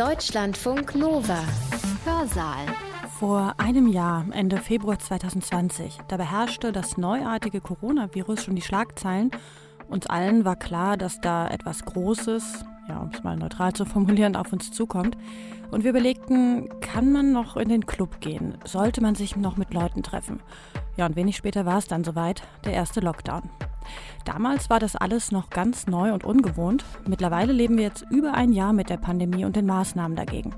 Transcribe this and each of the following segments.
Deutschlandfunk Nova. Hörsaal. Vor einem Jahr, Ende Februar 2020, da beherrschte das neuartige Coronavirus schon die Schlagzeilen. Uns allen war klar, dass da etwas Großes, ja, um es mal neutral zu formulieren, auf uns zukommt. Und wir überlegten, kann man noch in den Club gehen? Sollte man sich noch mit Leuten treffen? Ja, und wenig später war es dann soweit, der erste Lockdown. Damals war das alles noch ganz neu und ungewohnt. Mittlerweile leben wir jetzt über ein Jahr mit der Pandemie und den Maßnahmen dagegen.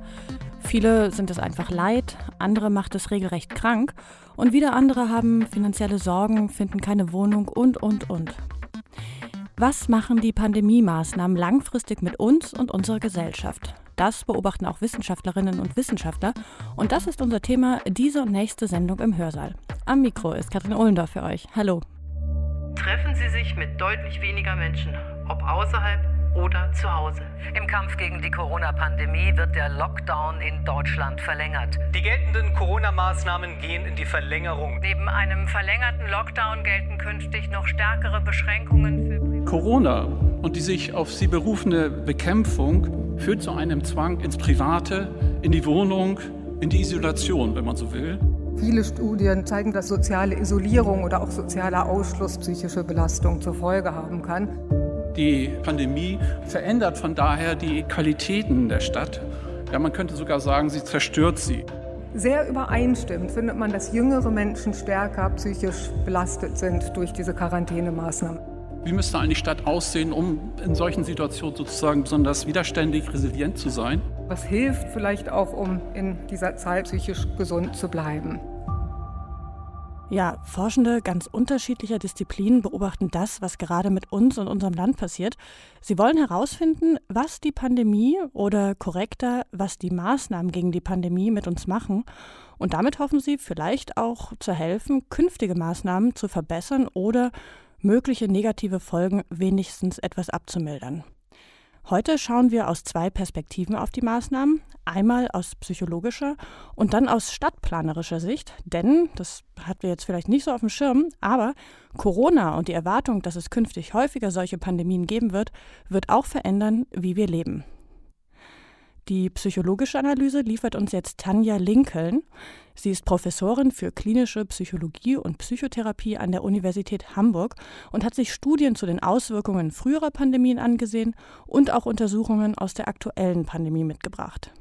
Viele sind es einfach leid, andere macht es regelrecht krank und wieder andere haben finanzielle Sorgen, finden keine Wohnung und, und, und. Was machen die Pandemie-Maßnahmen langfristig mit uns und unserer Gesellschaft? Das beobachten auch Wissenschaftlerinnen und Wissenschaftler und das ist unser Thema diese und nächste Sendung im Hörsaal. Am Mikro ist Katrin Ohlendorf für euch. Hallo. Treffen Sie sich mit deutlich weniger Menschen, ob außerhalb oder zu Hause. Im Kampf gegen die Corona-Pandemie wird der Lockdown in Deutschland verlängert. Die geltenden Corona-Maßnahmen gehen in die Verlängerung. Neben einem verlängerten Lockdown gelten künftig noch stärkere Beschränkungen für Corona und die sich auf sie berufene Bekämpfung führt zu einem Zwang ins Private, in die Wohnung, in die Isolation, wenn man so will. Viele Studien zeigen, dass soziale Isolierung oder auch sozialer Ausschluss psychische Belastung zur Folge haben kann. Die Pandemie verändert von daher die Qualitäten der Stadt. Ja, man könnte sogar sagen, sie zerstört sie. Sehr übereinstimmend findet man, dass jüngere Menschen stärker psychisch belastet sind durch diese Quarantänemaßnahmen. Wie müsste eine Stadt aussehen, um in solchen Situationen sozusagen besonders widerständig, resilient zu sein? Was hilft vielleicht auch, um in dieser Zeit psychisch gesund zu bleiben? Ja, Forschende ganz unterschiedlicher Disziplinen beobachten das, was gerade mit uns und unserem Land passiert. Sie wollen herausfinden, was die Pandemie oder korrekter, was die Maßnahmen gegen die Pandemie mit uns machen. Und damit hoffen sie vielleicht auch zu helfen, künftige Maßnahmen zu verbessern oder mögliche negative Folgen wenigstens etwas abzumildern. Heute schauen wir aus zwei Perspektiven auf die Maßnahmen. Einmal aus psychologischer und dann aus stadtplanerischer Sicht. Denn, das hatten wir jetzt vielleicht nicht so auf dem Schirm, aber Corona und die Erwartung, dass es künftig häufiger solche Pandemien geben wird, wird auch verändern, wie wir leben. Die psychologische Analyse liefert uns jetzt Tanja Lincoln. Sie ist Professorin für klinische Psychologie und Psychotherapie an der Universität Hamburg und hat sich Studien zu den Auswirkungen früherer Pandemien angesehen und auch Untersuchungen aus der aktuellen Pandemie mitgebracht.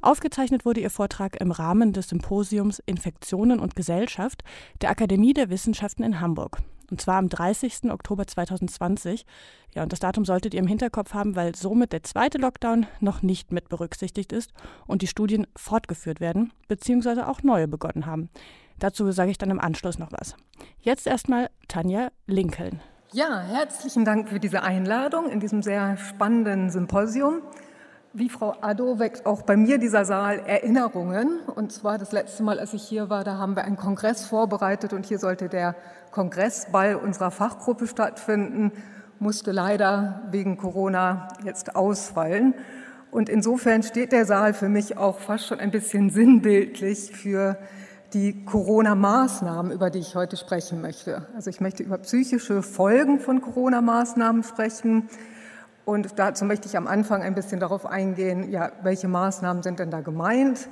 Aufgezeichnet wurde ihr Vortrag im Rahmen des Symposiums Infektionen und Gesellschaft der Akademie der Wissenschaften in Hamburg. Und zwar am 30. Oktober 2020. Ja, und das Datum solltet ihr im Hinterkopf haben, weil somit der zweite Lockdown noch nicht mit berücksichtigt ist und die Studien fortgeführt werden, beziehungsweise auch neue begonnen haben. Dazu sage ich dann im Anschluss noch was. Jetzt erstmal Tanja Lincoln. Ja, herzlichen Dank für diese Einladung in diesem sehr spannenden Symposium. Wie Frau Addo weckt auch bei mir dieser Saal Erinnerungen. Und zwar das letzte Mal, als ich hier war, da haben wir einen Kongress vorbereitet und hier sollte der Kongressball unserer Fachgruppe stattfinden, musste leider wegen Corona jetzt ausfallen. Und insofern steht der Saal für mich auch fast schon ein bisschen sinnbildlich für die Corona-Maßnahmen, über die ich heute sprechen möchte. Also ich möchte über psychische Folgen von Corona-Maßnahmen sprechen, und dazu möchte ich am Anfang ein bisschen darauf eingehen, ja, welche Maßnahmen sind denn da gemeint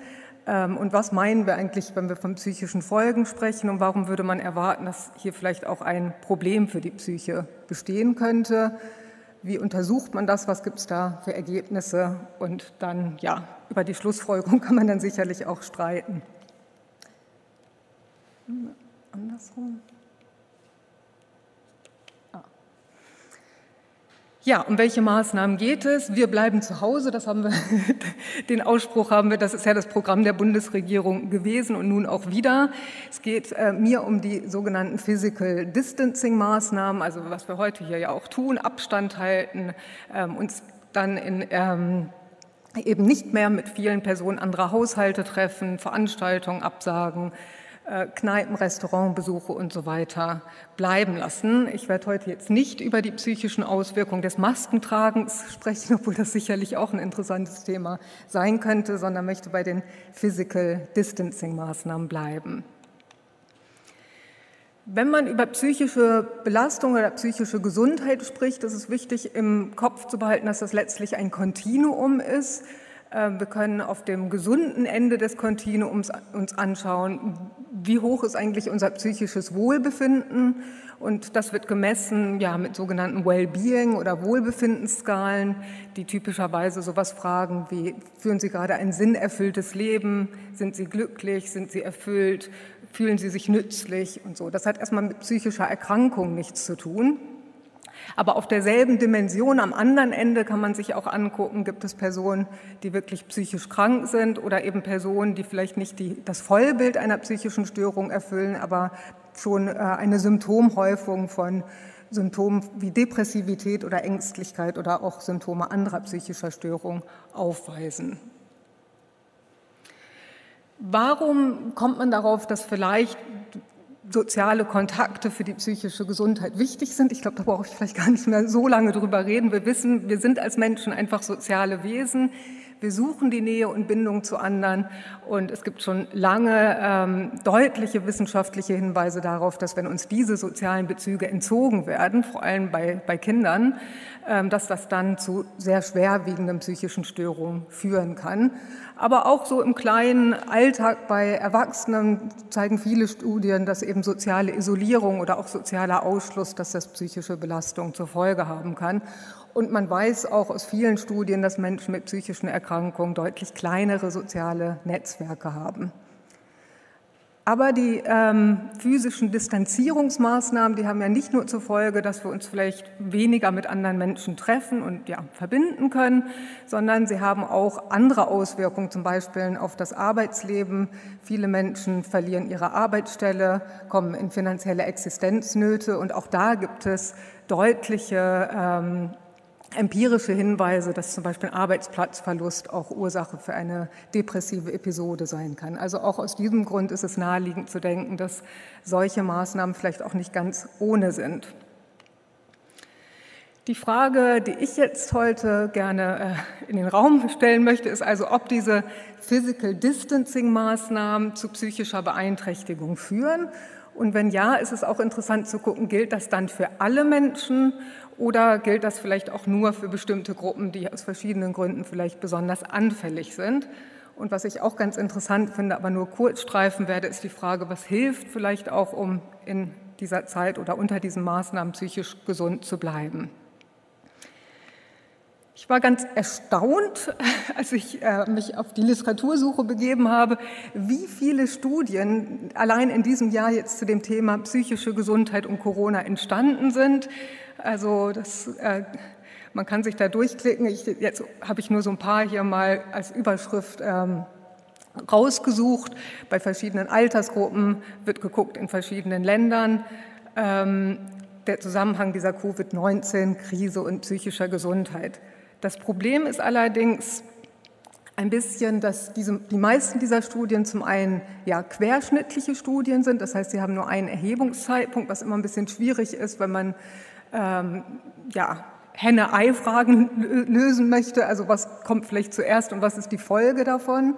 und was meinen wir eigentlich, wenn wir von psychischen Folgen sprechen und warum würde man erwarten, dass hier vielleicht auch ein Problem für die Psyche bestehen könnte. Wie untersucht man das? Was gibt es da für Ergebnisse? Und dann, ja, über die Schlussfolgerung kann man dann sicherlich auch streiten. Andersrum. Ja, um welche Maßnahmen geht es? Wir bleiben zu Hause. Das haben wir, den Ausspruch haben wir. Das ist ja das Programm der Bundesregierung gewesen und nun auch wieder. Es geht äh, mir um die sogenannten Physical Distancing Maßnahmen, also was wir heute hier ja auch tun, Abstand halten, ähm, uns dann in ähm, eben nicht mehr mit vielen Personen anderer Haushalte treffen, Veranstaltungen absagen, Kneipen, Restaurantbesuche und so weiter bleiben lassen. Ich werde heute jetzt nicht über die psychischen Auswirkungen des Maskentragens sprechen, obwohl das sicherlich auch ein interessantes Thema sein könnte, sondern möchte bei den Physical Distancing Maßnahmen bleiben. Wenn man über psychische Belastung oder psychische Gesundheit spricht, ist es wichtig im Kopf zu behalten, dass das letztlich ein Kontinuum ist Ähm, wir können auf dem gesunden Ende des Kontinuums uns anschauen, wie hoch ist eigentlich unser psychisches Wohlbefinden. Und das wird gemessen ja, mit sogenannten Wellbeing oder Wohlbefindensskalen, die typischerweise sowas fragen wie, führen Sie gerade ein sinnerfülltes Leben? Sind Sie glücklich? Sind Sie erfüllt? Fühlen Sie sich nützlich? Und so. Das hat erstmal mit psychischer Erkrankung nichts zu tun. Aber auf derselben Dimension am anderen Ende kann man sich auch angucken, gibt es Personen, die wirklich psychisch krank sind oder eben Personen, die vielleicht nicht die, das Vollbild einer psychischen Störung erfüllen, aber schon äh, eine Symptomhäufung von Symptomen wie Depressivität oder Ängstlichkeit oder auch Symptome anderer psychischer Störungen aufweisen. Warum kommt man darauf, dass vielleicht soziale Kontakte für die psychische Gesundheit wichtig sind. Ich glaube, da brauche ich vielleicht gar nicht mehr so lange drüber reden. Wir wissen, wir sind als Menschen einfach soziale Wesen. Wir suchen die Nähe und Bindung zu anderen. Und es gibt schon lange ähm, deutliche wissenschaftliche Hinweise darauf, dass wenn uns diese sozialen Bezüge entzogen werden, vor allem bei, bei Kindern, ähm, dass das dann zu sehr schwerwiegenden psychischen Störungen führen kann. Aber auch so im kleinen Alltag bei Erwachsenen zeigen viele Studien, dass eben soziale Isolierung oder auch sozialer Ausschluss, dass das psychische Belastung zur Folge haben kann. Und man weiß auch aus vielen Studien, dass Menschen mit psychischen Erkrankungen deutlich kleinere soziale Netzwerke haben. Aber die ähm, physischen Distanzierungsmaßnahmen, die haben ja nicht nur zur Folge, dass wir uns vielleicht weniger mit anderen Menschen treffen und ja, verbinden können, sondern sie haben auch andere Auswirkungen, zum Beispiel auf das Arbeitsleben. Viele Menschen verlieren ihre Arbeitsstelle, kommen in finanzielle Existenznöte und auch da gibt es deutliche ähm, empirische Hinweise, dass zum Beispiel Arbeitsplatzverlust auch Ursache für eine depressive Episode sein kann. Also auch aus diesem Grund ist es naheliegend zu denken, dass solche Maßnahmen vielleicht auch nicht ganz ohne sind. Die Frage, die ich jetzt heute gerne äh, in den Raum stellen möchte, ist also, ob diese Physical Distancing Maßnahmen zu psychischer Beeinträchtigung führen. Und wenn ja, ist es auch interessant zu gucken, gilt das dann für alle Menschen oder gilt das vielleicht auch nur für bestimmte Gruppen, die aus verschiedenen Gründen vielleicht besonders anfällig sind? Und was ich auch ganz interessant finde, aber nur kurz streifen werde, ist die Frage, was hilft vielleicht auch, um in dieser Zeit oder unter diesen Maßnahmen psychisch gesund zu bleiben. Ich war ganz erstaunt, als ich äh, mich auf die Literatursuche begeben habe, wie viele Studien allein in diesem Jahr jetzt zu dem Thema psychische Gesundheit und Corona entstanden sind. Also das, äh, man kann sich da durchklicken. Ich, jetzt habe ich nur so ein paar hier mal als Überschrift ähm, rausgesucht. Bei verschiedenen Altersgruppen wird geguckt in verschiedenen Ländern. Ähm, der Zusammenhang dieser Covid-19-Krise und psychischer Gesundheit. Das Problem ist allerdings ein bisschen, dass diese, die meisten dieser Studien zum einen ja querschnittliche Studien sind, das heißt, sie haben nur einen Erhebungszeitpunkt, was immer ein bisschen schwierig ist, wenn man ähm, ja, Henne-Ei-Fragen lösen möchte. Also was kommt vielleicht zuerst und was ist die Folge davon?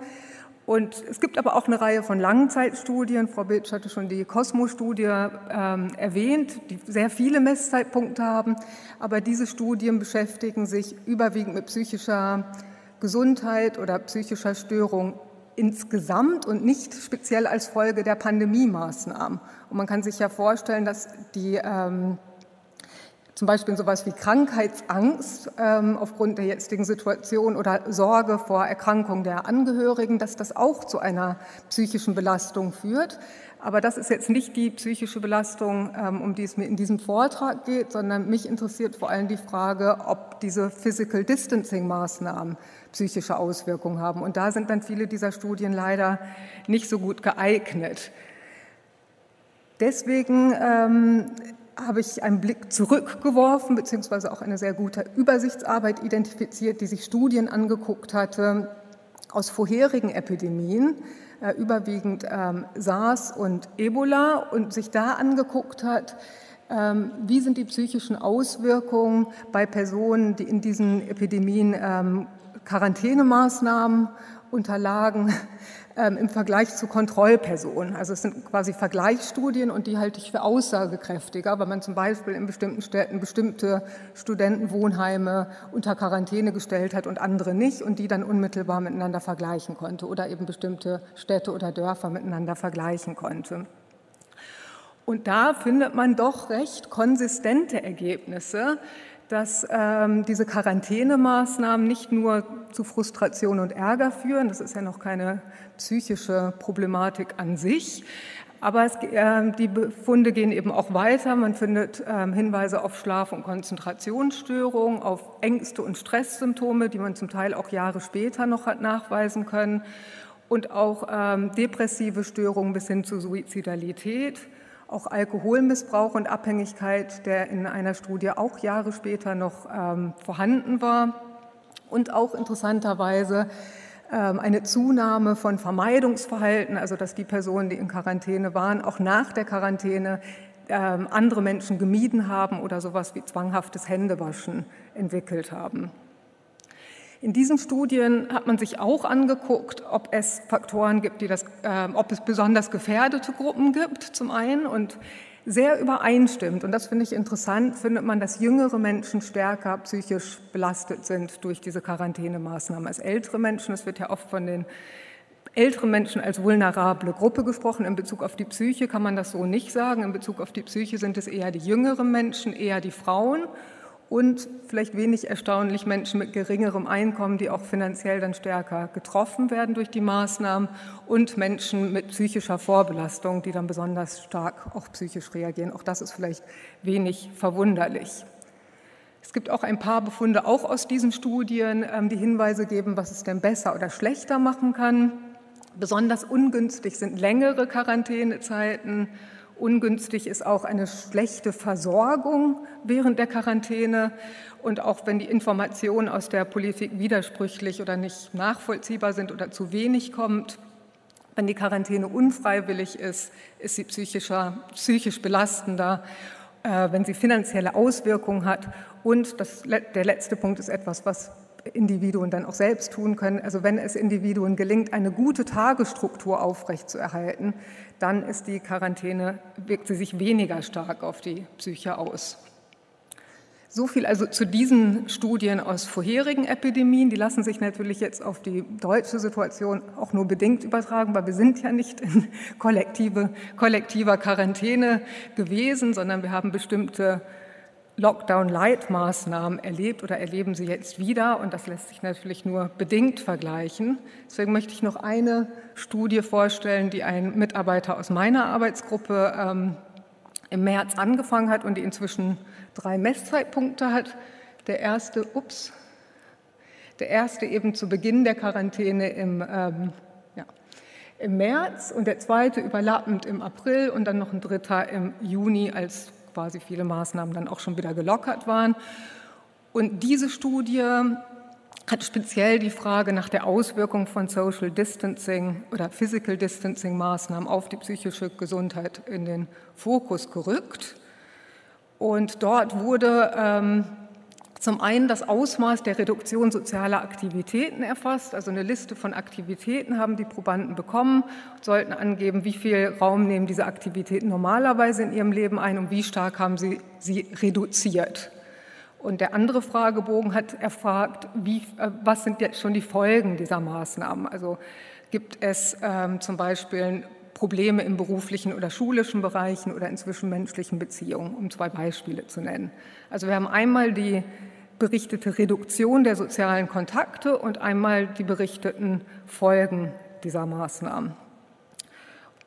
Und es gibt aber auch eine Reihe von Langzeitstudien. Frau Biltsch hatte schon die Cosmo-Studie ähm, erwähnt, die sehr viele Messzeitpunkte haben. Aber diese Studien beschäftigen sich überwiegend mit psychischer Gesundheit oder psychischer Störung insgesamt und nicht speziell als Folge der Pandemie-Maßnahmen. Und man kann sich ja vorstellen, dass die ähm, zum Beispiel sowas wie Krankheitsangst ähm, aufgrund der jetzigen Situation oder Sorge vor Erkrankung der Angehörigen, dass das auch zu einer psychischen Belastung führt. Aber das ist jetzt nicht die psychische Belastung, ähm, um die es mir in diesem Vortrag geht, sondern mich interessiert vor allem die Frage, ob diese Physical Distancing Maßnahmen psychische Auswirkungen haben. Und da sind dann viele dieser Studien leider nicht so gut geeignet. Deswegen ähm, habe ich einen Blick zurückgeworfen, beziehungsweise auch eine sehr gute Übersichtsarbeit identifiziert, die sich Studien angeguckt hatte aus vorherigen Epidemien, äh, überwiegend ähm, SARS und Ebola, und sich da angeguckt hat, ähm, wie sind die psychischen Auswirkungen bei Personen, die in diesen Epidemien ähm, Quarantänemaßnahmen unterlagen ähm, im Vergleich zu Kontrollpersonen. Also es sind quasi Vergleichsstudien und die halte ich für aussagekräftiger, weil man zum Beispiel in bestimmten Städten bestimmte Studentenwohnheime unter Quarantäne gestellt hat und andere nicht und die dann unmittelbar miteinander vergleichen konnte oder eben bestimmte Städte oder Dörfer miteinander vergleichen konnte. Und da findet man doch recht konsistente Ergebnisse, dass ähm, diese Quarantänemaßnahmen nicht nur zu Frustration und Ärger führen, das ist ja noch keine psychische Problematik an sich, aber es, äh, die Befunde gehen eben auch weiter. Man findet äh, Hinweise auf Schlaf- und Konzentrationsstörungen, auf Ängste und Stresssymptome, die man zum Teil auch Jahre später noch hat nachweisen können, und auch ähm, depressive Störungen bis hin zu Suizidalität auch Alkoholmissbrauch und Abhängigkeit, der in einer Studie auch Jahre später noch ähm, vorhanden war. Und auch interessanterweise eine Zunahme von Vermeidungsverhalten, also dass die Personen, die in Quarantäne waren, auch nach der Quarantäne ähm, andere Menschen gemieden haben oder sowas wie zwanghaftes Händewaschen entwickelt haben. In diesen Studien hat man sich auch angeguckt, ob es Faktoren gibt, die das, äh, ob es besonders gefährdete Gruppen gibt, zum einen, und sehr übereinstimmt. Und das finde ich interessant, findet man, dass jüngere Menschen stärker psychisch belastet sind durch diese Quarantänemaßnahmen als ältere Menschen. Es wird ja oft von den älteren Menschen als vulnerable Gruppe gesprochen. In Bezug auf die Psyche kann man das so nicht sagen. In Bezug auf die Psyche sind es eher die jüngeren Menschen, eher die Frauen und vielleicht wenig erstaunlich Menschen mit geringerem Einkommen, die auch finanziell dann stärker getroffen werden durch die Maßnahmen und Menschen mit psychischer Vorbelastung, die dann besonders stark auch psychisch reagieren. Auch das ist vielleicht wenig verwunderlich. Es gibt auch ein paar Befunde auch aus diesen Studien, ähm, die Hinweise geben, was es denn besser oder schlechter machen kann. Besonders ungünstig sind längere Quarantänezeiten Ungünstig ist auch eine schlechte Versorgung während der Quarantäne. Und auch wenn die Informationen aus der Politik widersprüchlich oder nicht nachvollziehbar sind oder zu wenig kommt, wenn die Quarantäne unfreiwillig ist, ist sie psychischer, psychisch belastender, äh, wenn sie finanzielle Auswirkungen hat. Und das, der letzte Punkt ist etwas, was Individuen dann auch selbst tun können. Also wenn es Individuen gelingt, eine gute Tagesstruktur aufrechtzuerhalten, dann ist die Quarantäne, wirkt sie sich weniger stark auf die Psyche aus. So viel also zu diesen Studien aus vorherigen Epidemien. Die lassen sich natürlich jetzt auf die deutsche Situation auch nur bedingt übertragen, weil wir sind ja nicht in kollektive, kollektiver Quarantäne gewesen, sondern wir haben bestimmte Lockdown-Light-Maßnahmen erlebt oder erleben sie jetzt wieder. Und das lässt sich natürlich nur bedingt vergleichen. Deswegen möchte ich noch eine Studie vorstellen, die ein Mitarbeiter aus meiner Arbeitsgruppe ähm, im März angefangen hat und die inzwischen drei Messzeitpunkte hat. Der erste, ups, der erste eben zu Beginn der Quarantäne im, ähm, ja, im März und der zweite überlappend im April und dann noch ein dritter im Juni als quasi viele Maßnahmen dann auch schon wieder gelockert waren. Und diese Studie hat speziell die Frage nach der Auswirkung von Social Distancing oder Physical Distancing Maßnahmen auf die psychische Gesundheit in den Fokus gerückt. Und dort wurde ähm, zum einen das Ausmaß der Reduktion sozialer Aktivitäten erfasst, also eine Liste von Aktivitäten haben die Probanden bekommen, sollten angeben, wie viel Raum nehmen diese Aktivitäten normalerweise in ihrem Leben ein und wie stark haben sie sie reduziert. Und der andere Fragebogen hat erfragt, wie, äh, was sind jetzt schon die Folgen dieser Maßnahmen? Also gibt es ähm, zum Beispiel Probleme im beruflichen oder schulischen Bereichen oder in zwischenmenschlichen Beziehungen, um zwei Beispiele zu nennen. Also wir haben einmal die berichtete Reduktion der sozialen Kontakte und einmal die berichteten Folgen dieser Maßnahmen.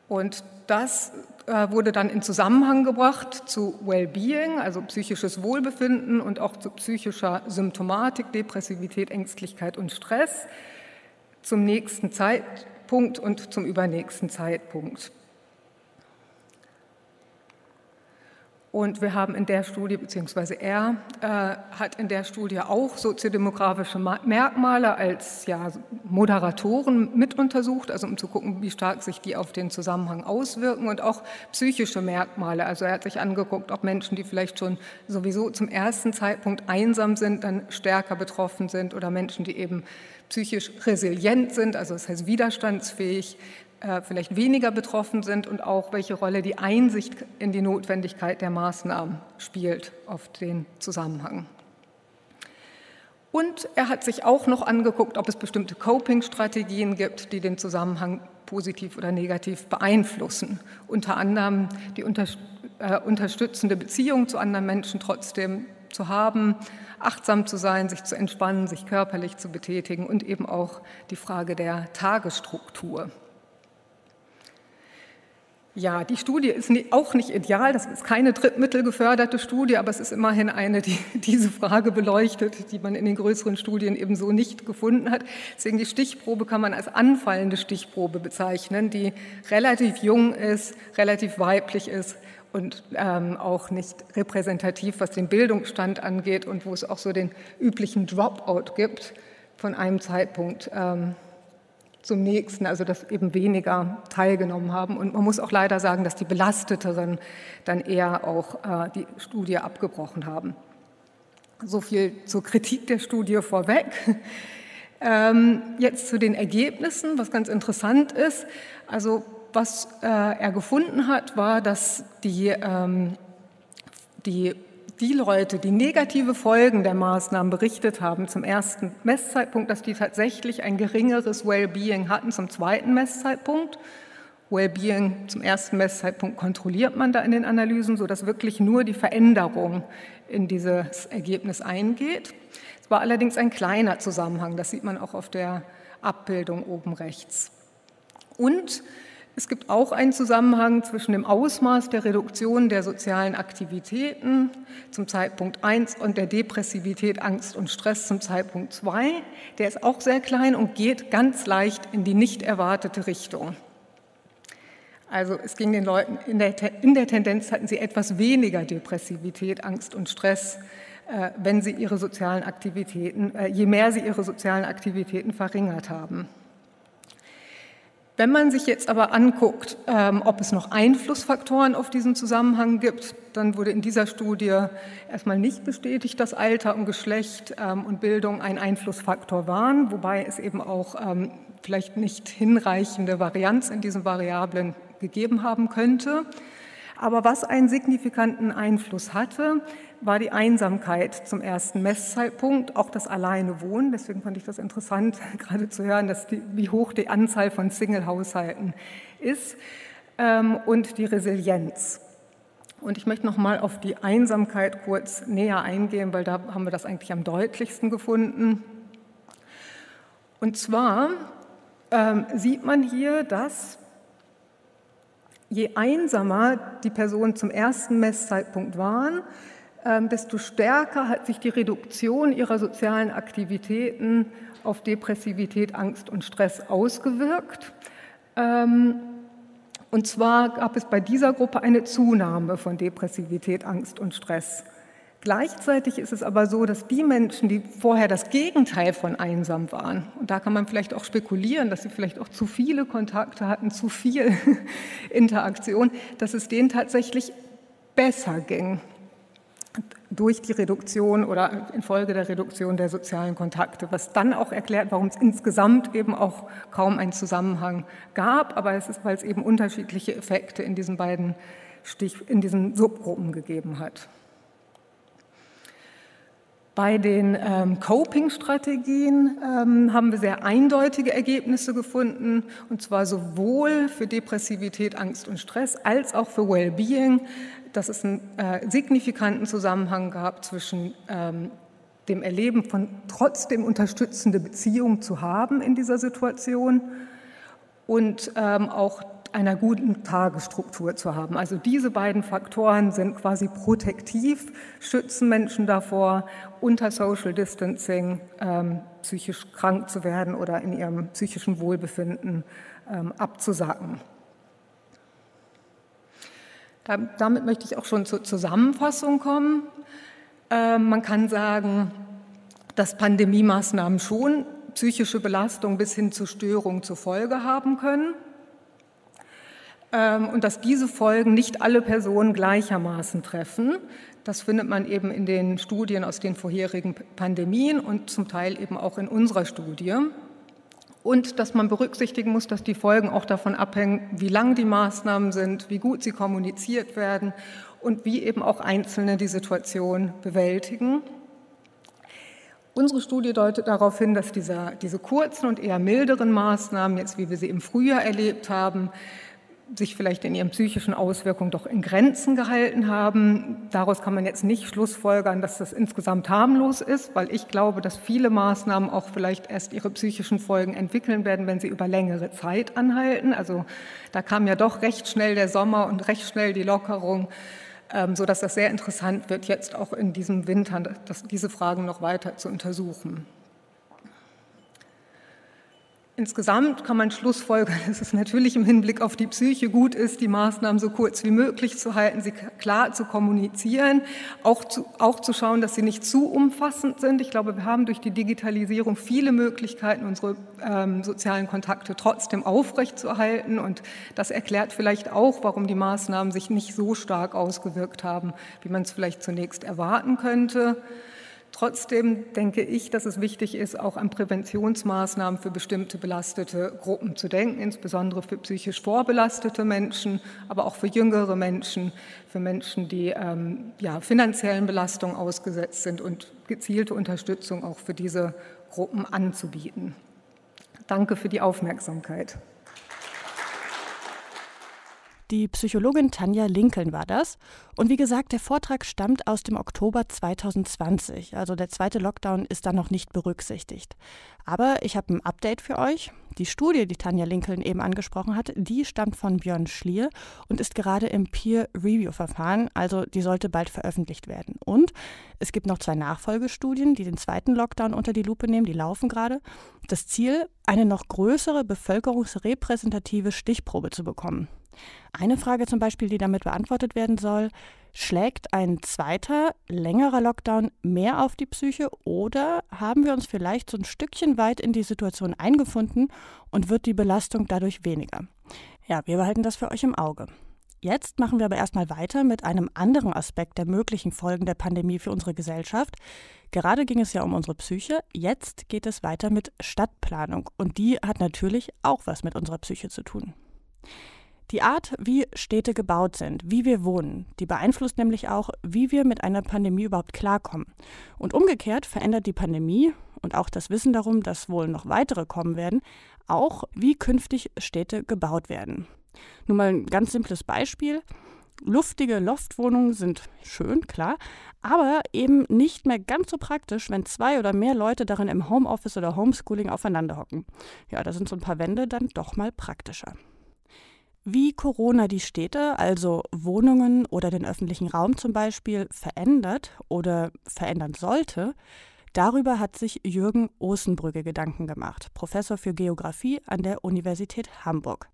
Und das äh, wurde dann in Zusammenhang gebracht zu Wellbeing, also psychisches Wohlbefinden und auch zu psychischer Symptomatik, Depressivität, Ängstlichkeit und Stress zum nächsten Zeitpunkt und zum übernächsten Zeitpunkt. Und wir haben in der Studie, beziehungsweise er äh, hat in der Studie auch soziodemografische Merkmale als ja, Moderatoren mit untersucht, also um zu gucken, wie stark sich die auf den Zusammenhang auswirken und auch psychische Merkmale. Also er hat sich angeguckt, ob Menschen, die vielleicht schon sowieso zum ersten Zeitpunkt einsam sind, dann stärker betroffen sind oder Menschen, die eben psychisch resilient sind, also das heißt widerstandsfähig, äh, vielleicht weniger betroffen sind und auch welche Rolle die Einsicht in die Notwendigkeit der Maßnahmen spielt auf den Zusammenhang. Und er hat sich auch noch angeguckt, ob es bestimmte Coping-Strategien gibt, die den Zusammenhang positiv oder negativ beeinflussen. Unter anderem die äh, unterstützende Beziehung zu anderen Menschen trotzdem zu haben, achtsam zu sein, sich zu entspannen, sich körperlich zu betätigen und eben auch die Frage der Tagesstruktur. Ja, die Studie ist auch nicht ideal. Das ist keine drittmittelgeförderte Studie, aber es ist immerhin eine, die diese Frage beleuchtet, die man in den größeren Studien ebenso nicht gefunden hat. Deswegen die Stichprobe kann man als anfallende Stichprobe bezeichnen, die relativ jung ist, relativ weiblich ist und ähm, auch nicht repräsentativ, was den Bildungsstand angeht und wo es auch so den üblichen Dropout gibt von einem Zeitpunkt. Ähm, zum nächsten, also dass eben weniger teilgenommen haben. Und man muss auch leider sagen, dass die Belasteteren dann eher auch äh, die Studie abgebrochen haben. So viel zur Kritik der Studie vorweg. Ähm, jetzt zu den Ergebnissen, was ganz interessant ist. Also was äh, er gefunden hat, war, dass die, ähm, die die Leute, die negative Folgen der Maßnahmen berichtet haben zum ersten Messzeitpunkt, dass die tatsächlich ein geringeres Wellbeing hatten zum zweiten Messzeitpunkt. Wellbeing zum ersten Messzeitpunkt kontrolliert man da in den Analysen, sodass wirklich nur die Veränderung in dieses Ergebnis eingeht. Es war allerdings ein kleiner Zusammenhang, das sieht man auch auf der Abbildung oben rechts. Und es gibt auch einen Zusammenhang zwischen dem Ausmaß der Reduktion der sozialen Aktivitäten zum Zeitpunkt 1 und der Depressivität, Angst und Stress zum Zeitpunkt 2. Der ist auch sehr klein und geht ganz leicht in die nicht erwartete Richtung. Also es ging den Leuten, in der, in der Tendenz hatten sie etwas weniger Depressivität, Angst und Stress, äh, wenn sie ihre sozialen Aktivitäten, äh, je mehr sie ihre sozialen Aktivitäten verringert haben. Wenn man sich jetzt aber anguckt, ähm, ob es noch Einflussfaktoren auf diesen Zusammenhang gibt, dann wurde in dieser Studie erstmal nicht bestätigt, dass Alter und Geschlecht ähm, und Bildung ein Einflussfaktor waren, wobei es eben auch ähm, vielleicht nicht hinreichende Varianz in diesen Variablen gegeben haben könnte. Aber was einen signifikanten Einfluss hatte, war die Einsamkeit zum ersten Messzeitpunkt, auch das alleine Wohnen. Deswegen fand ich das interessant, gerade zu hören, dass die, wie hoch die Anzahl von Single-Haushalten ist ähm, und die Resilienz. Und ich möchte noch mal auf die Einsamkeit kurz näher eingehen, weil da haben wir das eigentlich am deutlichsten gefunden. Und zwar ähm, sieht man hier, dass je einsamer die Personen zum ersten Messzeitpunkt waren, desto stärker hat sich die Reduktion ihrer sozialen Aktivitäten auf Depressivität, Angst und Stress ausgewirkt. Ähm, und zwar gab es bei dieser Gruppe eine Zunahme von Depressivität, Angst und Stress. Gleichzeitig ist es aber so, dass die Menschen, die vorher das Gegenteil von einsam waren, und da kann man vielleicht auch spekulieren, dass sie vielleicht auch zu viele Kontakte hatten, zu viel Interaktion, dass es denen tatsächlich besser ging durch die Reduktion oder infolge der Reduktion der sozialen Kontakte, was dann auch erklärt, warum es insgesamt eben auch kaum einen Zusammenhang gab, aber es ist, weil es eben unterschiedliche Effekte in diesen beiden Stich, in diesen Subgruppen gegeben hat. Bei den ähm, Coping-Strategien ähm, haben wir sehr eindeutige Ergebnisse gefunden, und zwar sowohl für Depressivität, Angst und Stress als auch für Wellbeing. Dass es einen äh, signifikanten Zusammenhang gab zwischen ähm, dem Erleben von trotzdem unterstützende Beziehungen zu haben in dieser Situation und ähm, auch einer guten Tagesstruktur zu haben. Also diese beiden Faktoren sind quasi protektiv, schützen Menschen davor, unter Social Distancing ähm, psychisch krank zu werden oder in ihrem psychischen Wohlbefinden ähm, abzusacken. Da, damit möchte ich auch schon zur Zusammenfassung kommen. Äh, man kann sagen, dass Pandemiemaßnahmen schon psychische Belastung bis hin zu Störungen zur Folge haben können ähm, und dass diese Folgen nicht alle Personen gleichermaßen treffen. Das findet man eben in den Studien aus den vorherigen Pandemien und zum Teil eben auch in unserer Studie. Und dass man berücksichtigen muss, dass die Folgen auch davon abhängen, wie lang die Maßnahmen sind, wie gut sie kommuniziert werden und wie eben auch Einzelne die Situation bewältigen. Unsere Studie deutet darauf hin, dass dieser, diese kurzen und eher milderen Maßnahmen, jetzt wie wir sie im Frühjahr erlebt haben, sich vielleicht in ihren psychischen Auswirkungen doch in Grenzen gehalten haben. Daraus kann man jetzt nicht schlussfolgern, dass das insgesamt harmlos ist, weil ich glaube, dass viele Maßnahmen auch vielleicht erst ihre psychischen Folgen entwickeln werden, wenn sie über längere Zeit anhalten. Also da kam ja doch recht schnell der Sommer und recht schnell die Lockerung, ähm, sodass das sehr interessant wird, jetzt auch in diesem Winter diese Fragen noch weiter zu untersuchen. Insgesamt kann man schlussfolgern, dass es natürlich im Hinblick auf die Psyche gut ist, die Maßnahmen so kurz wie möglich zu halten, sie klar zu kommunizieren, auch zu, auch zu schauen, dass sie nicht zu umfassend sind. Ich glaube, wir haben durch die Digitalisierung viele Möglichkeiten, unsere ähm, sozialen Kontakte trotzdem aufrechtzuerhalten. Und das erklärt vielleicht auch, warum die Maßnahmen sich nicht so stark ausgewirkt haben, wie man es vielleicht zunächst erwarten könnte. Trotzdem denke ich, dass es wichtig ist, auch an Präventionsmaßnahmen für bestimmte belastete Gruppen zu denken, insbesondere für psychisch vorbelastete Menschen, aber auch für jüngere Menschen, für Menschen, die ähm, ja, finanziellen Belastungen ausgesetzt sind und gezielte Unterstützung auch für diese Gruppen anzubieten. Danke für die Aufmerksamkeit. Die Psychologin Tanja Lincoln war das. Und wie gesagt, der Vortrag stammt aus dem Oktober 2020. Also der zweite Lockdown ist da noch nicht berücksichtigt. Aber ich habe ein Update für euch. Die Studie, die Tanja Lincoln eben angesprochen hat, die stammt von Björn Schlier und ist gerade im Peer-Review-Verfahren. Also die sollte bald veröffentlicht werden. Und es gibt noch zwei Nachfolgestudien, die den zweiten Lockdown unter die Lupe nehmen. Die laufen gerade. Das Ziel, eine noch größere bevölkerungsrepräsentative Stichprobe zu bekommen. Eine Frage zum Beispiel, die damit beantwortet werden soll, schlägt ein zweiter, längerer Lockdown mehr auf die Psyche oder haben wir uns vielleicht so ein Stückchen weit in die Situation eingefunden und wird die Belastung dadurch weniger? Ja, wir behalten das für euch im Auge. Jetzt machen wir aber erstmal weiter mit einem anderen Aspekt der möglichen Folgen der Pandemie für unsere Gesellschaft. Gerade ging es ja um unsere Psyche, jetzt geht es weiter mit Stadtplanung und die hat natürlich auch was mit unserer Psyche zu tun. Die Art, wie Städte gebaut sind, wie wir wohnen, die beeinflusst nämlich auch, wie wir mit einer Pandemie überhaupt klarkommen. Und umgekehrt verändert die Pandemie und auch das Wissen darum, dass wohl noch weitere kommen werden, auch wie künftig Städte gebaut werden. Nur mal ein ganz simples Beispiel. Luftige Loftwohnungen sind schön, klar, aber eben nicht mehr ganz so praktisch, wenn zwei oder mehr Leute darin im Homeoffice oder Homeschooling aufeinander hocken. Ja, da sind so ein paar Wände dann doch mal praktischer. Wie Corona die Städte, also Wohnungen oder den öffentlichen Raum zum Beispiel, verändert oder verändern sollte, darüber hat sich Jürgen Osenbrügge Gedanken gemacht, Professor für Geographie an der Universität Hamburg.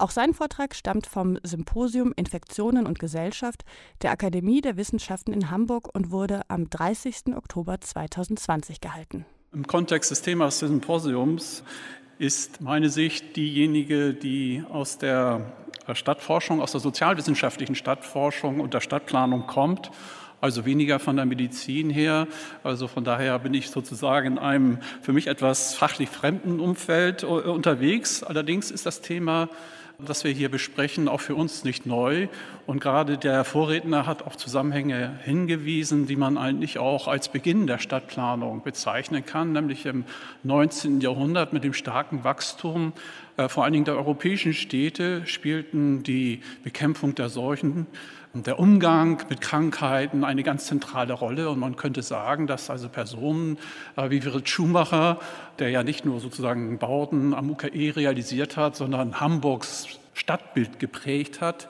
Auch sein Vortrag stammt vom Symposium Infektionen und Gesellschaft der Akademie der Wissenschaften in Hamburg und wurde am 30. Oktober 2020 gehalten. Im Kontext des Themas des Symposiums ist meine Sicht diejenige, die aus der Stadtforschung, aus der sozialwissenschaftlichen Stadtforschung und der Stadtplanung kommt, also weniger von der Medizin her. Also von daher bin ich sozusagen in einem für mich etwas fachlich fremden Umfeld äh, unterwegs. Allerdings ist das Thema das wir hier besprechen, auch für uns nicht neu. Und gerade der Vorredner hat auf Zusammenhänge hingewiesen, die man eigentlich auch als Beginn der Stadtplanung bezeichnen kann, nämlich im 19. Jahrhundert mit dem starken Wachstum äh, vor allen Dingen der europäischen Städte spielten die Bekämpfung der Seuchen und der Umgang mit Krankheiten eine ganz zentrale Rolle. Und man könnte sagen, dass also Personen äh, wie Wirt Schumacher, der ja nicht nur sozusagen Bauten am UKE realisiert hat, sondern Hamburgs Stadtbild geprägt hat,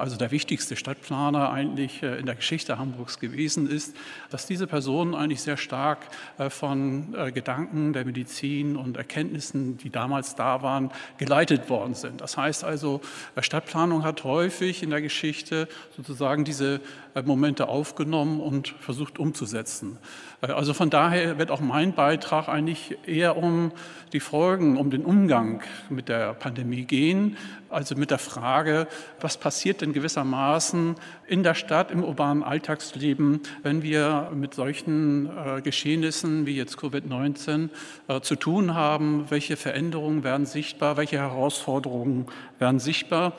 also der wichtigste Stadtplaner eigentlich äh, in der Geschichte Hamburgs gewesen ist, dass diese Person eigentlich sehr stark äh, von äh, Gedanken der Medizin und Erkenntnissen, die damals da waren, geleitet worden sind. Das heißt also, Stadtplanung hat häufig in der Geschichte sozusagen diese Momente aufgenommen und versucht umzusetzen. Also von daher wird auch mein Beitrag eigentlich eher um die Folgen, um den Umgang mit der Pandemie gehen, also mit der Frage, was passiert denn gewissermaßen in der Stadt, im urbanen Alltagsleben, wenn wir mit solchen äh, Geschehnissen wie jetzt Covid-19 äh, zu tun haben, welche Veränderungen werden sichtbar, welche Herausforderungen werden sichtbar,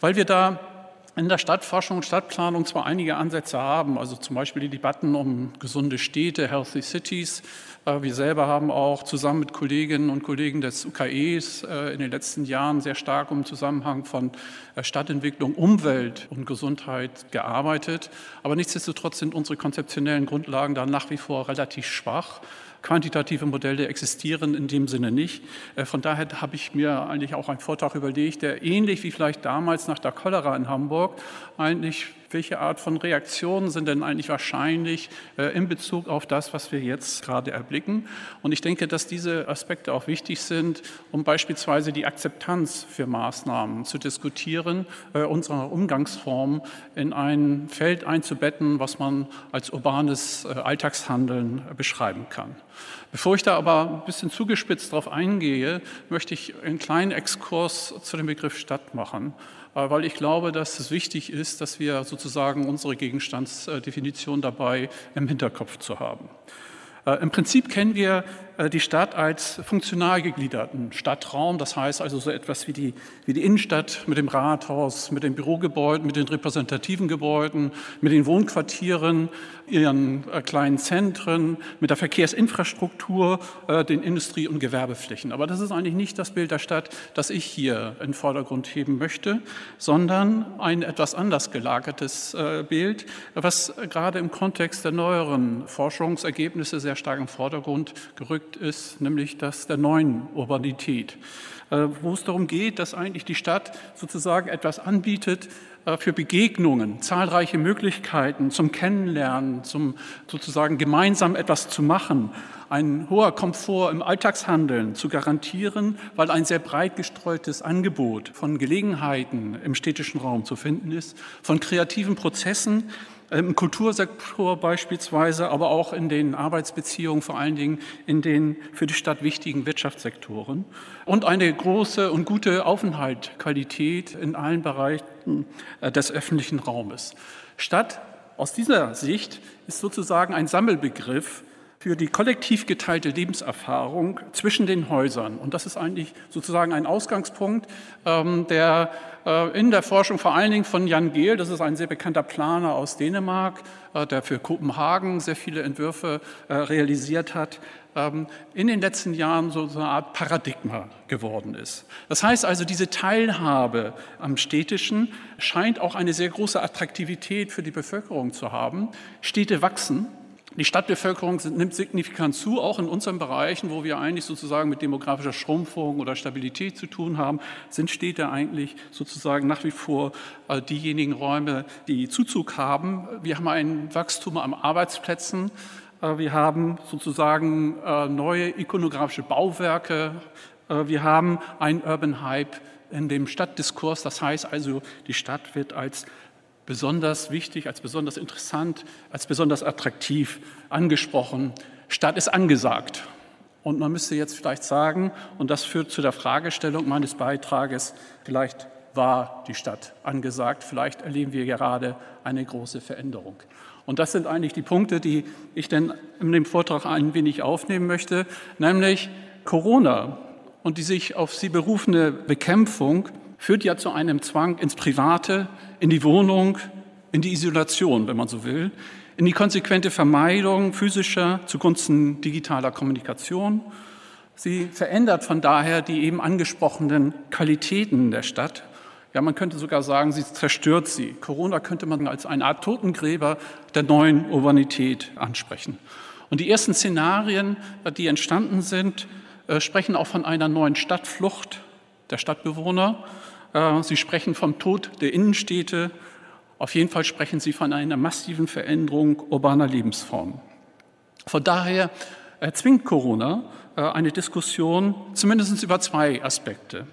weil wir da in der Stadtforschung und Stadtplanung zwar einige Ansätze haben, also zum Beispiel die Debatten um gesunde Städte, Healthy Cities. Äh, wir selber haben auch zusammen mit Kolleginnen und Kollegen des UKEs äh, in den letzten Jahren sehr stark im Zusammenhang von äh, Stadtentwicklung, Umwelt und Gesundheit gearbeitet. Aber nichtsdestotrotz sind unsere konzeptionellen Grundlagen da nach wie vor relativ schwach. Quantitative Modelle existieren in dem Sinne nicht. Von daher habe ich mir eigentlich auch einen Vortrag überlegt, der ähnlich wie vielleicht damals nach der Cholera in Hamburg eigentlich welche Art von Reaktionen sind denn eigentlich wahrscheinlich äh, in Bezug auf das, was wir jetzt gerade erblicken. Und ich denke, dass diese Aspekte auch wichtig sind, um beispielsweise die Akzeptanz für Maßnahmen zu diskutieren, äh, unserer Umgangsform in ein Feld einzubetten, was man als urbanes äh, Alltagshandeln beschreiben kann. Bevor ich da aber ein bisschen zugespitzt darauf eingehe, möchte ich einen kleinen Exkurs zu dem Begriff Stadt machen. Äh, weil ich glaube, dass es wichtig ist, dass wir sozusagen unsere Gegenstandsdefinition dabei im Hinterkopf zu haben. Äh, Im Prinzip kennen wir äh, die Stadt als funktional gegliederten Stadtraum. Das heißt also so etwas wie die, wie die Innenstadt mit dem Rathaus, mit den Bürogebäuden, mit den repräsentativen Gebäuden, mit den Wohnquartieren, ihren äh, kleinen Zentren, mit der Verkehrsinfrastruktur, äh, den Industrie- und Gewerbeflächen. Aber das ist eigentlich nicht das Bild der Stadt, das ich hier in den Vordergrund heben möchte, sondern ein etwas anders gelagertes äh, Bild, was gerade im Kontext der neueren Forschungsergebnisse sehr stark im Vordergrund gerückt ist, nämlich das der neuen Urbanität, wo es darum geht, dass eigentlich die Stadt sozusagen etwas anbietet für Begegnungen, zahlreiche Möglichkeiten zum Kennenlernen, zum sozusagen gemeinsam etwas zu machen, ein hoher Komfort im Alltagshandeln zu garantieren, weil ein sehr breit gestreutes Angebot von Gelegenheiten im städtischen Raum zu finden ist, von kreativen Prozessen, im Kultursektor beispielsweise, aber auch in den Arbeitsbeziehungen, vor allen Dingen in den für die Stadt wichtigen Wirtschaftssektoren und eine große und gute Aufenthaltqualität in allen Bereichen äh, des öffentlichen Raumes. Stadt aus dieser Sicht ist sozusagen ein Sammelbegriff für die kollektiv geteilte Lebenserfahrung zwischen den Häusern. Und das ist eigentlich sozusagen ein Ausgangspunkt, ähm, der äh, in der Forschung vor allen Dingen von Jan Gehl, das ist ein sehr bekannter Planer aus Dänemark, äh, der für Kopenhagen sehr viele Entwürfe äh, realisiert hat, ähm, in den letzten Jahren so eine Art Paradigma geworden ist. Das heißt also, diese Teilhabe am Städtischen scheint auch eine sehr große Attraktivität für die Bevölkerung zu haben. Städte wachsen, die Stadtbevölkerung nimmt signifikant zu, auch in unseren Bereichen, wo wir eigentlich sozusagen mit demografischer Schrumpfung oder Stabilität zu tun haben, sind Städte eigentlich sozusagen nach wie vor äh, diejenigen Räume, die Zuzug haben. Wir haben ein Wachstum an Arbeitsplätzen. Äh, wir haben sozusagen äh, neue ikonografische Bauwerke. Wir haben einen Urban Hype in dem Stadtdiskurs. Das heißt also, die Stadt wird als besonders wichtig, als besonders interessant, als besonders attraktiv angesprochen. Stadt ist angesagt. Und man müsste jetzt vielleicht sagen, und das führt zu der Fragestellung meines Beitrages, vielleicht war die Stadt angesagt, vielleicht erleben wir gerade eine große Veränderung. Und das sind eigentlich die Punkte, die ich denn in dem Vortrag ein wenig aufnehmen möchte, nämlich Corona und die sich auf sie berufene Bekämpfung führt ja zu einem Zwang ins Private, in die Wohnung, in die Isolation, wenn man so will, in die konsequente Vermeidung physischer zugunsten digitaler Kommunikation. Sie verändert von daher die eben angesprochenen Qualitäten der Stadt. Ja, man könnte sogar sagen, sie zerstört sie. Corona könnte man als eine Art Totengräber der neuen Urbanität ansprechen. Und die ersten Szenarien, die entstanden sind, äh, sprechen auch von einer neuen Stadtflucht der Stadtbewohner Sie sprechen vom Tod der Innenstädte. Auf jeden Fall sprechen Sie von einer massiven Veränderung urbaner Lebensformen. Von daher erzwingt Corona äh, eine Diskussion zumindest über zwei Aspekte.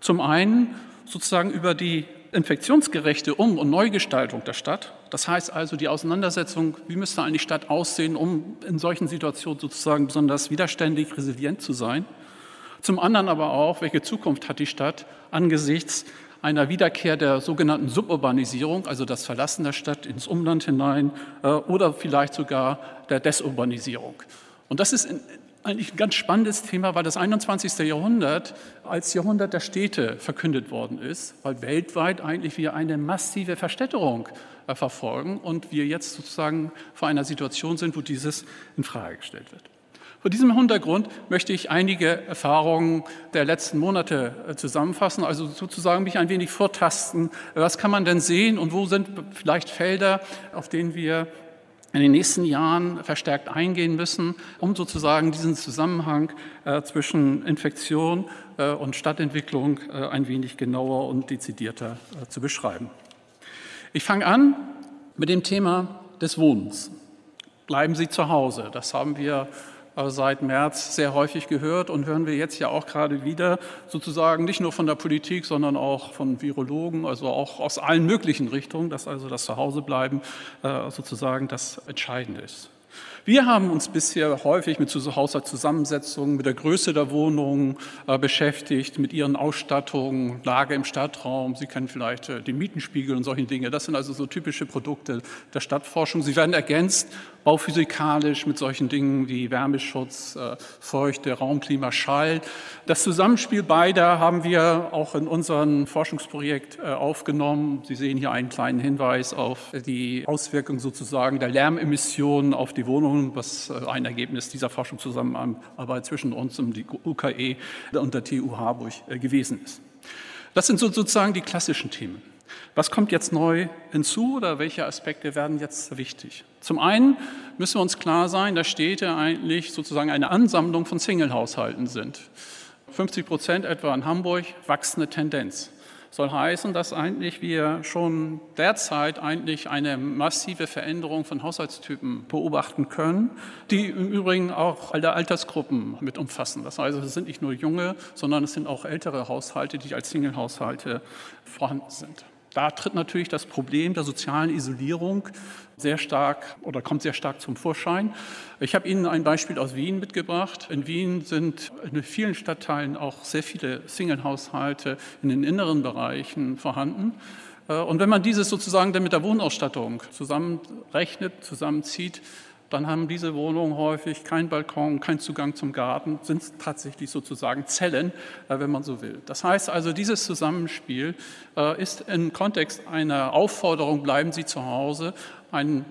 Zum einen sozusagen über die infektionsgerechte Um- und Neugestaltung der Stadt. Das heißt also die Auseinandersetzung, wie müsste eigentlich Stadt aussehen, um in solchen Situationen sozusagen besonders widerständig, resilient zu sein. Zum anderen aber auch, welche Zukunft hat die Stadt angesichts einer Wiederkehr der sogenannten Suburbanisierung, also das Verlassen der Stadt ins Umland hinein äh, oder vielleicht sogar der Desurbanisierung. Und das ist eigentlich ein ganz spannendes Thema, weil das 21. Jahrhundert als Jahrhundert der Städte verkündet worden ist, weil weltweit eigentlich wir eine massive Verstädterung äh, verfolgen und wir jetzt sozusagen vor einer Situation sind, wo dieses in Frage gestellt wird. Vor diesem Hintergrund möchte ich einige Erfahrungen der letzten Monate äh, zusammenfassen, also sozusagen mich ein wenig vortasten. Was kann man denn sehen und wo sind vielleicht Felder, auf denen wir in den nächsten Jahren verstärkt eingehen müssen, um sozusagen diesen Zusammenhang äh, zwischen Infektion äh, und Stadtentwicklung ein wenig genauer und dezidierter zu beschreiben. Ich fange an mit dem Thema des Wohnens. Bleiben Sie zu Hause. Das haben wir seit März sehr häufig gehört und hören wir jetzt ja auch gerade wieder sozusagen nicht nur von der Politik, sondern auch von Virologen, also auch aus allen möglichen Richtungen, dass also das Zuhausebleiben äh, sozusagen das Entscheidende ist. Wir haben uns bisher häufig mit Haushaltszusammensetzungen, mit der Größe der Wohnungen äh, beschäftigt, mit ihren Ausstattungen, Lage im Stadtraum. Sie kennen vielleicht äh, den Mietenspiegel und solche Dinge. Das sind also so typische Produkte der Stadtforschung. Sie werden ergänzt bauphysikalisch mit solchen Dingen wie Wärmeschutz, äh, Feuchte, Raumklima, Schall. Das Zusammenspiel beider haben wir auch in unserem Forschungsprojekt äh, aufgenommen. Sie sehen hier einen kleinen Hinweis auf die Auswirkungen sozusagen der Lärmemissionen auf die Wohnungen, was äh, ein Ergebnis dieser Forschungszusammenarbeit zwischen uns und die UKE und der TU Harburg gewesen ist. Das sind sozusagen die klassischen Themen. Was kommt jetzt neu hinzu oder welche Aspekte werden jetzt wichtig? Zum einen müssen wir uns klar sein, dass Städte eigentlich sozusagen eine Ansammlung von Single-Haushalten sind. 50 Prozent etwa in Hamburg, wachsende Tendenz. Soll heißen, dass eigentlich wir schon derzeit eigentlich eine massive Veränderung von Haushaltstypen beobachten können, die im Übrigen auch alle Altersgruppen mit umfassen. Das heißt, es sind nicht nur junge, sondern es sind auch ältere Haushalte, die als Single-Haushalte vorhanden sind. Da tritt natürlich das Problem der sozialen Isolierung sehr stark oder kommt sehr stark zum Vorschein. Ich habe Ihnen ein Beispiel aus Wien mitgebracht. In Wien sind in vielen Stadtteilen auch sehr viele Single-Haushalte in den inneren Bereichen vorhanden. Äh, und wenn man dieses sozusagen dann mit der Wohnausstattung zusammenrechnet, zusammenzieht, dann haben diese Wohnungen häufig keinen Balkon, keinen Zugang zum Garten, sind tatsächlich sozusagen Zellen, äh, wenn man so will. Das heißt also, dieses Zusammenspiel äh, ist im Kontext einer Aufforderung, bleiben Sie zu Hause, ein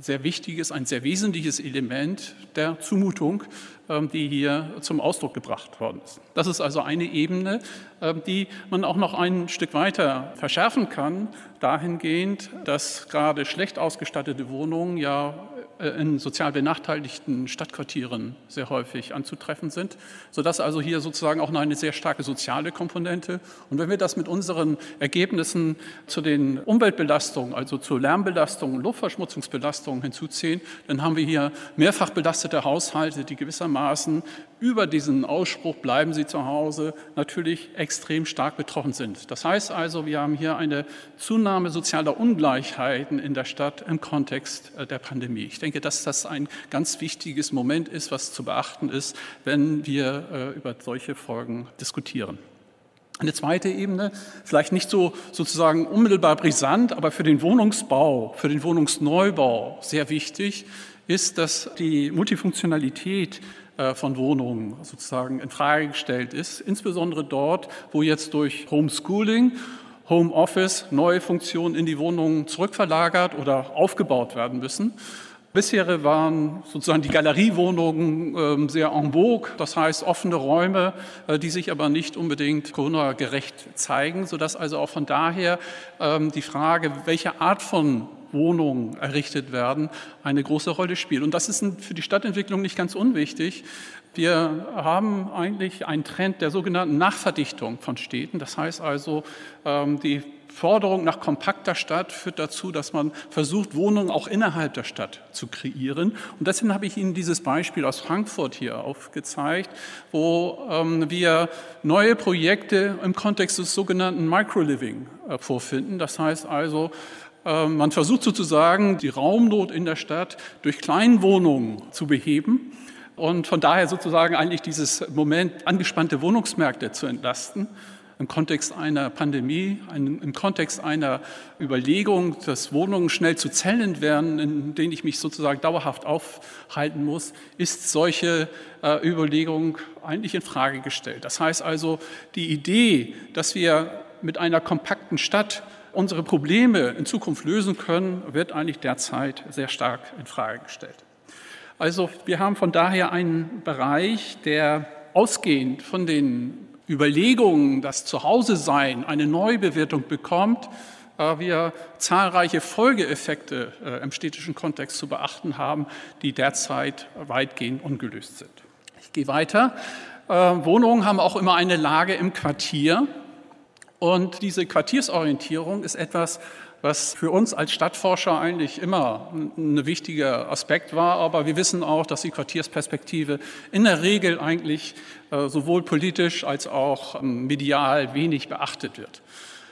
sehr wichtiges, ein sehr wesentliches Element der Zumutung, ähm, die hier zum Ausdruck gebracht worden ist. Das ist also eine Ebene, ähm, die man auch noch ein Stück weiter verschärfen kann, dahingehend, dass gerade schlecht ausgestattete Wohnungen ja in sozial benachteiligten Stadtquartieren sehr häufig anzutreffen sind, sodass also hier sozusagen auch eine sehr starke soziale Komponente. Und wenn wir das mit unseren Ergebnissen zu den Umweltbelastungen, also zu Lärmbelastungen, Luftverschmutzungsbelastungen hinzuziehen, dann haben wir hier mehrfach belastete Haushalte, die gewissermaßen über diesen Ausspruch bleiben Sie zu Hause natürlich extrem stark betroffen sind. Das heißt also, wir haben hier eine Zunahme sozialer Ungleichheiten in der Stadt im Kontext äh, der Pandemie. Ich denke, dass das ein ganz wichtiges Moment ist, was zu beachten ist, wenn wir äh, über solche Folgen diskutieren. Eine zweite Ebene, vielleicht nicht so sozusagen unmittelbar brisant, aber für den Wohnungsbau, für den Wohnungsneubau sehr wichtig, ist, dass die Multifunktionalität äh, von Wohnungen sozusagen in Frage gestellt ist, insbesondere dort, wo jetzt durch Homeschooling Homeoffice neue Funktionen in die Wohnungen zurückverlagert oder aufgebaut werden müssen. Bisher waren sozusagen die Galeriewohnungen ähm, sehr en vogue, das heißt offene Räume, äh, die sich aber nicht unbedingt Corona-gerecht zeigen, sodass also auch von daher ähm, die Frage, welche Art von Wohnungen errichtet werden, eine große Rolle spielt. Und das ist für die Stadtentwicklung nicht ganz unwichtig, Wir haben eigentlich einen Trend der sogenannten Nachverdichtung von Städten. Das heißt also, ähm, die Forderung nach kompakter Stadt führt dazu, dass man versucht, Wohnungen auch innerhalb der Stadt zu kreieren. Und deswegen habe ich Ihnen dieses Beispiel aus Frankfurt hier aufgezeigt, wo ähm, wir neue Projekte im Kontext des sogenannten Microliving äh, vorfinden. Das heißt also, äh, man versucht sozusagen, die Raumnot in der Stadt durch Kleinwohnungen zu beheben und von daher sozusagen eigentlich dieses Moment angespannte Wohnungsmärkte zu entlasten im Kontext einer Pandemie, im Kontext einer Überlegung, dass Wohnungen schnell zu Zellen werden, in denen ich mich sozusagen dauerhaft aufhalten muss, ist solche äh, Überlegung eigentlich in Frage gestellt. Das heißt also, die Idee, dass wir mit einer kompakten Stadt unsere Probleme in Zukunft lösen können, wird eigentlich derzeit sehr stark in Frage gestellt. Also wir haben von daher einen Bereich, der ausgehend von den Überlegungen, dass Zuhause-Sein eine Neubewertung bekommt, äh, wir zahlreiche Folgeeffekte äh, im städtischen Kontext zu beachten haben, die derzeit weitgehend ungelöst sind. Ich gehe weiter. Äh, Wohnungen haben auch immer eine Lage im Quartier. Und diese Quartiersorientierung ist etwas, was für uns als Stadtforscher eigentlich immer ein wichtiger Aspekt war. Aber wir wissen auch, dass die Quartiersperspektive in der Regel eigentlich äh, sowohl politisch als auch ähm, medial wenig beachtet wird.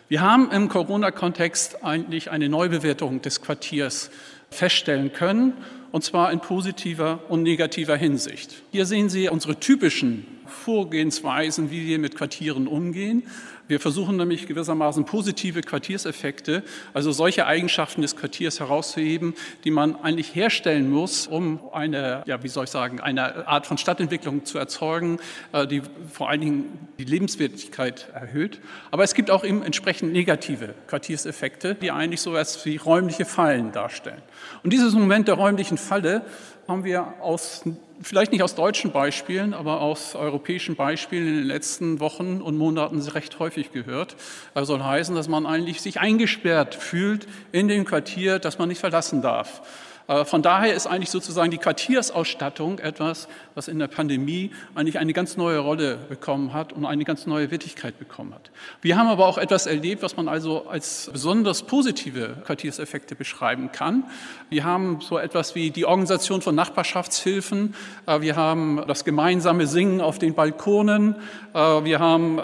Wir haben im Corona-Kontext eigentlich eine Neubewertung des Quartiers feststellen können, und zwar in positiver und negativer Hinsicht. Hier sehen Sie unsere typischen Vorgehensweisen, wie wir mit Quartieren umgehen. Wir versuchen nämlich gewissermaßen positive Quartierseffekte, also solche Eigenschaften des Quartiers herauszuheben, die man eigentlich herstellen muss, um eine, ja, wie soll ich sagen, eine Art von Stadtentwicklung zu erzeugen, äh, die vor allen Dingen die Lebenswirklichkeit erhöht. Aber es gibt auch eben entsprechend negative Quartierseffekte, die eigentlich so etwas wie räumliche Fallen darstellen. Und dieses Moment der räumlichen Falle haben wir aus vielleicht nicht aus deutschen Beispielen, aber aus europäischen Beispielen in den letzten Wochen und Monaten recht häufig gehört. Das soll heißen, dass man eigentlich sich eingesperrt fühlt in dem Quartier, das man nicht verlassen darf. Äh, von daher ist eigentlich sozusagen die Quartiersausstattung etwas, was in der Pandemie eigentlich eine ganz neue Rolle bekommen hat und eine ganz neue Wirklichkeit bekommen hat. Wir haben aber auch etwas erlebt, was man also als besonders positive Quartierseffekte beschreiben kann. Wir haben so etwas wie die Organisation von Nachbarschaftshilfen. Äh, wir haben das gemeinsame Singen auf den Balkonen. Äh, wir haben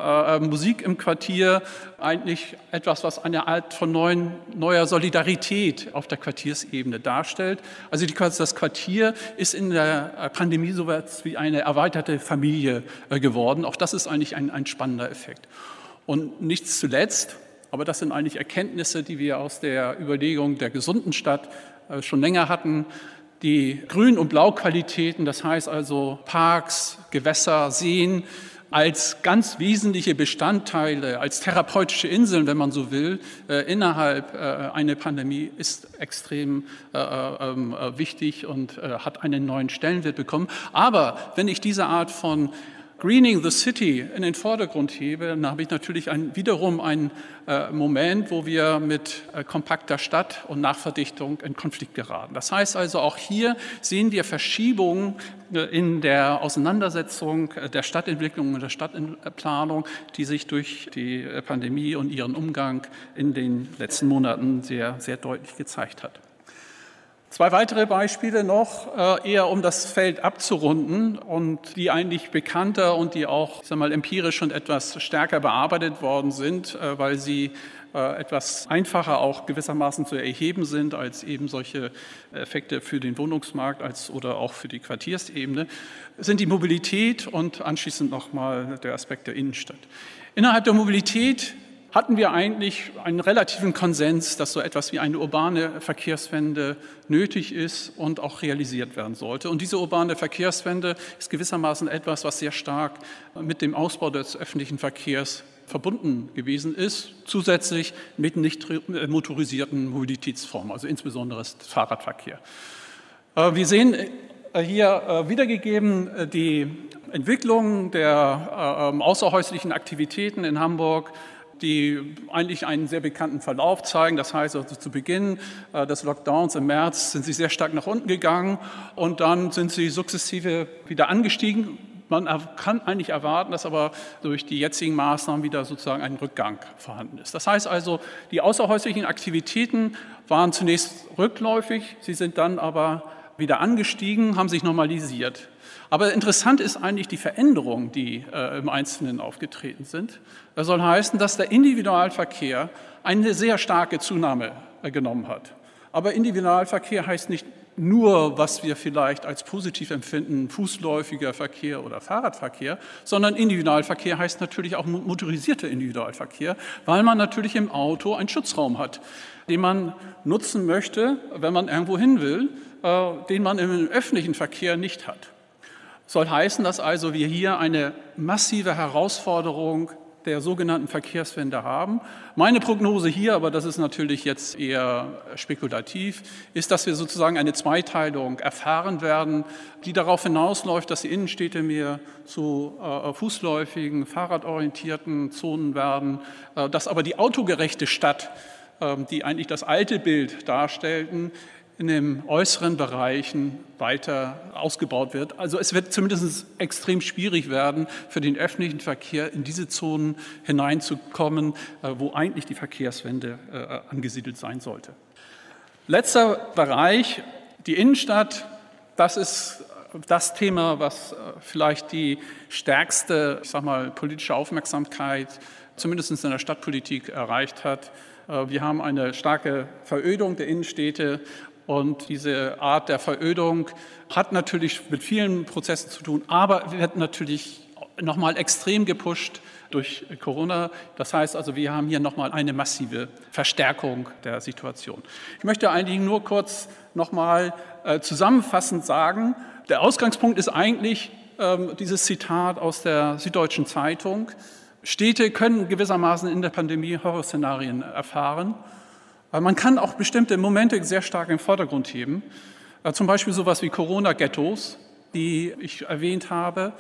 Musik im Quartier eigentlich etwas, was eine Art von neuen, neuer Solidarität auf der Quartiersebene darstellt. Also die, das Quartier ist in der Pandemie so etwas wie eine erweiterte Familie äh, geworden. Auch das ist eigentlich ein, ein spannender Effekt. Und nicht zuletzt, aber das sind eigentlich Erkenntnisse, die wir aus der Überlegung der gesunden Stadt äh, schon länger hatten, die Grün- und Blauqualitäten, das heißt also Parks, Gewässer, Seen, als ganz wesentliche Bestandteile, als therapeutische Inseln, wenn man so will, äh, innerhalb äh, einer Pandemie ist extrem äh, ähm, äh wichtig und hat einen neuen Stellenwert bekommen. Aber wenn ich diese Art von Greening the City in den Vordergrund hebe, dann habe ich natürlich ein, wiederum einen äh, Moment, wo wir mit äh, kompakter Stadt und Nachverdichtung in Konflikt geraten. Das heißt also, auch hier sehen wir Verschiebungen äh, in der Auseinandersetzung äh, der Stadtentwicklung und der Stadtplanung, die sich durch die äh, Pandemie und ihren Umgang in den letzten Monaten sehr, sehr deutlich gezeigt hat. Zwei weitere Beispiele noch, äh, eher um das Feld abzurunden und die eigentlich bekannter und die auch ich sag mal, empirisch schon etwas stärker bearbeitet worden sind, äh, weil sie äh, etwas einfacher auch gewissermaßen zu erheben sind als eben solche Effekte für den Wohnungsmarkt als, oder auch für die Quartiersebene, sind die Mobilität und anschließend nochmal der Aspekt der Innenstadt. Innerhalb der Mobilität hatten wir eigentlich einen relativen Konsens, dass so etwas wie eine urbane Verkehrswende nötig ist und auch realisiert werden sollte. Und diese urbane Verkehrswende ist gewissermaßen etwas, was sehr stark mit dem Ausbau des öffentlichen Verkehrs verbunden gewesen ist, zusätzlich mit nicht motorisierten Mobilitätsformen, also insbesondere Fahrradverkehr. Äh, wir sehen äh, hier äh, wiedergegeben die Entwicklung der ähm, außerhäuslichen Aktivitäten in Hamburg die eigentlich einen sehr bekannten Verlauf zeigen. Das heißt, also zu Beginn äh, des Lockdowns im März sind sie sehr stark nach unten gegangen und dann sind sie sukzessive wieder angestiegen Man kann eigentlich erwarten, dass aber durch die jetzigen Maßnahmen wieder sozusagen ein Rückgang vorhanden ist. Das heißt also, die außerhäuslichen Aktivitäten waren zunächst rückläufig, sie sind dann aber wieder angestiegen, haben sich normalisiert. Aber interessant ist eigentlich die Veränderungen, die äh, im Einzelnen aufgetreten sind. Das soll heißen, dass der Individualverkehr eine sehr starke Zunahme äh, genommen hat. Aber Individualverkehr heißt nicht nur, was wir vielleicht als positiv empfinden, fußläufiger Verkehr oder Fahrradverkehr, sondern Individualverkehr heißt natürlich auch motorisierter Individualverkehr, weil man natürlich im Auto einen Schutzraum hat, den man nutzen möchte, wenn man irgendwo hin will, äh, den man im öffentlichen Verkehr nicht hat. Soll heißen, dass also wir hier eine massive Herausforderung der sogenannten Verkehrswende haben. Meine Prognose hier, aber das ist natürlich jetzt eher spekulativ, ist, dass wir sozusagen eine Zweiteilung erfahren werden, die darauf hinausläuft, dass die Innenstädte mehr zu äh, fußläufigen, fahrradorientierten Zonen werden, äh, dass aber die autogerechte Stadt, äh, die eigentlich das alte Bild darstellten, in den äußeren Bereichen weiter ausgebaut wird. Also es wird zumindest extrem schwierig werden, für den öffentlichen Verkehr in diese Zonen hineinzukommen, äh, wo eigentlich die Verkehrswende äh, angesiedelt sein sollte. Letzter Bereich, die Innenstadt. Das ist das Thema, was äh, vielleicht die stärkste, ich sag mal, politische Aufmerksamkeit zumindest in der Stadtpolitik erreicht hat. Wir haben eine starke Verödung der Innenstädte und diese Art der Verödung hat natürlich mit vielen Prozessen zu tun, aber wird natürlich nochmal extrem gepusht durch Corona. Das heißt also, wir haben hier nochmal eine massive Verstärkung der Situation. Ich möchte eigentlich nur kurz nochmal äh, zusammenfassend sagen, der Ausgangspunkt ist eigentlich ähm, dieses Zitat aus der Süddeutschen Zeitung. Städte können gewissermaßen in der Pandemie Horrorszenarien erfahren. Man kann auch bestimmte Momente sehr stark im Vordergrund heben. Äh, zum Beispiel sowas wie Corona-Ghettos, die ich erwähnt habe.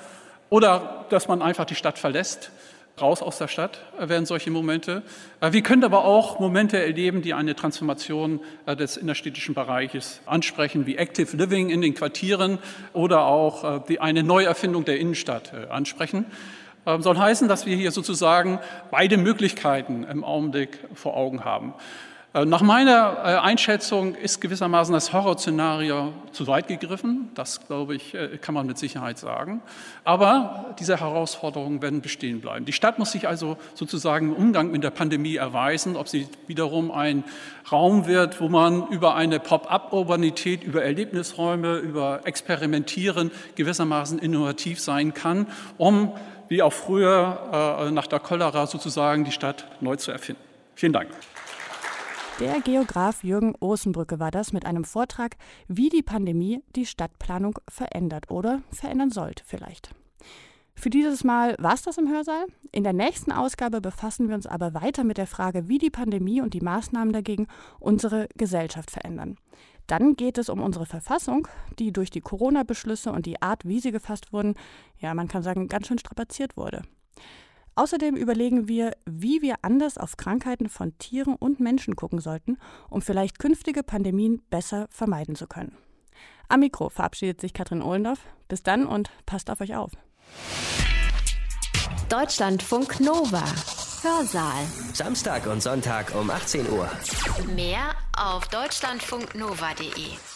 Oder dass man einfach die Stadt verlässt, raus aus der Stadt äh, werden solche Momente. Äh, wir können aber auch Momente erleben, die eine Transformation des innerstädtischen Bereiches ansprechen, wie Active Living in den Quartieren oder auch die eine Neuerfindung der Innenstadt ansprechen. Ähm, soll heißen, dass wir hier sozusagen beide Möglichkeiten im Augenblick vor Augen haben. Äh, nach meiner äh, Einschätzung ist gewissermaßen das Horrorszenario zu weit gegriffen. Das, glaube ich, äh, kann man mit Sicherheit sagen. Aber diese Herausforderungen werden bestehen bleiben. Die Stadt muss sich also sozusagen im Umgang mit der Pandemie erweisen, ob sie wiederum ein Raum wird, wo man über eine Pop-up-Urbanität, über Erlebnisräume, über Experimentieren gewissermaßen innovativ sein kann, um, wie auch früher nach der Cholera sozusagen, die Stadt neu zu erfinden. Vielen Dank. Der Geograf Jürgen Osenbrücke war das mit einem Vortrag, wie die Pandemie die Stadtplanung verändert oder verändern sollte vielleicht. Für dieses Mal war es das im Hörsaal. In der nächsten Ausgabe befassen wir uns aber weiter mit der Frage, wie die Pandemie und die Maßnahmen dagegen unsere Gesellschaft verändern. Dann geht es um unsere Verfassung, die durch die Corona-Beschlüsse und die Art, wie sie gefasst wurden, ja, man kann sagen, ganz schön strapaziert wurde. Außerdem überlegen wir, wie wir anders auf Krankheiten von Tieren und Menschen gucken sollten, um vielleicht künftige Pandemien besser vermeiden zu können. Am Mikro verabschiedet sich Katrin Ohlendorf. Bis dann und passt auf euch auf. Deutschlandfunk Nova. Hörsaal. Samstag und Sonntag um 18 Uhr. Mehr auf deutschlandfunknova.de.